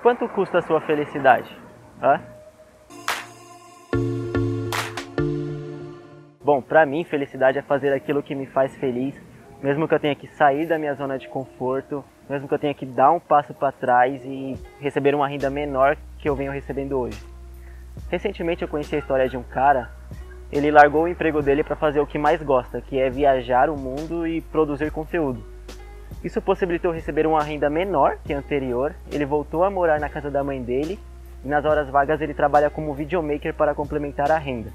Quanto custa a sua felicidade? Hã? Bom, pra mim, felicidade é fazer aquilo que me faz feliz, mesmo que eu tenha que sair da minha zona de conforto, mesmo que eu tenha que dar um passo para trás e receber uma renda menor que eu venho recebendo hoje. Recentemente eu conheci a história de um cara, ele largou o emprego dele para fazer o que mais gosta, que é viajar o mundo e produzir conteúdo. Isso possibilitou receber uma renda menor que a anterior. Ele voltou a morar na casa da mãe dele e nas horas vagas ele trabalha como videomaker para complementar a renda.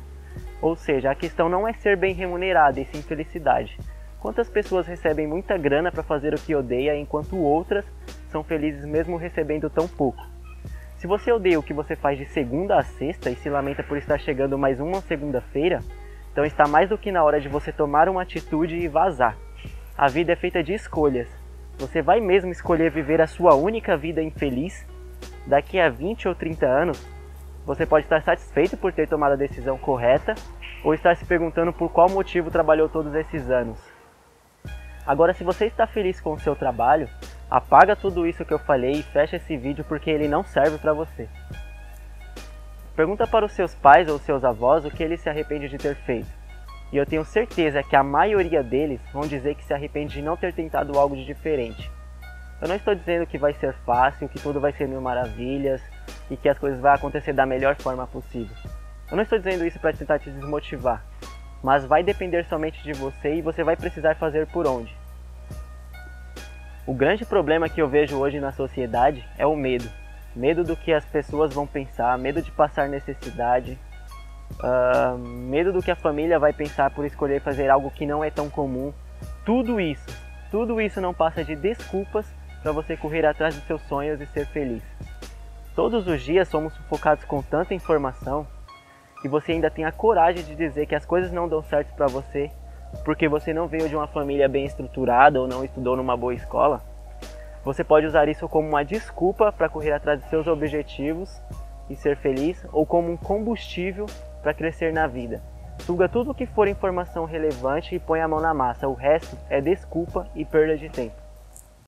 Ou seja, a questão não é ser bem remunerado, e sim felicidade. Quantas pessoas recebem muita grana para fazer o que odeia, enquanto outras são felizes mesmo recebendo tão pouco? Se você odeia o que você faz de segunda a sexta e se lamenta por estar chegando mais uma segunda-feira, então está mais do que na hora de você tomar uma atitude e vazar. A vida é feita de escolhas. Você vai mesmo escolher viver a sua única vida infeliz? Daqui a 20 ou 30 anos, você pode estar satisfeito por ter tomado a decisão correta ou estar se perguntando por qual motivo trabalhou todos esses anos. Agora, se você está feliz com o seu trabalho, apaga tudo isso que eu falei e fecha esse vídeo porque ele não serve para você. Pergunta para os seus pais ou seus avós o que eles se arrependem de ter feito. E eu tenho certeza que a maioria deles vão dizer que se arrepende de não ter tentado algo de diferente. Eu não estou dizendo que vai ser fácil, que tudo vai ser mil maravilhas e que as coisas vão acontecer da melhor forma possível. Eu não estou dizendo isso para tentar te desmotivar, mas vai depender somente de você e você vai precisar fazer por onde. O grande problema que eu vejo hoje na sociedade é o medo. Medo do que as pessoas vão pensar, medo de passar necessidade, uh, medo do que a família vai pensar por escolher fazer algo que não é tão comum. Tudo isso, tudo isso não passa de desculpas para você correr atrás dos seus sonhos e ser feliz. Todos os dias somos sufocados com tanta informação que você ainda tem a coragem de dizer que as coisas não dão certo para você porque você não veio de uma família bem estruturada ou não estudou numa boa escola. Você pode usar isso como uma desculpa para correr atrás de seus objetivos e ser feliz ou como um combustível para crescer na vida. Suga tudo o que for informação relevante e põe a mão na massa, o resto é desculpa e perda de tempo.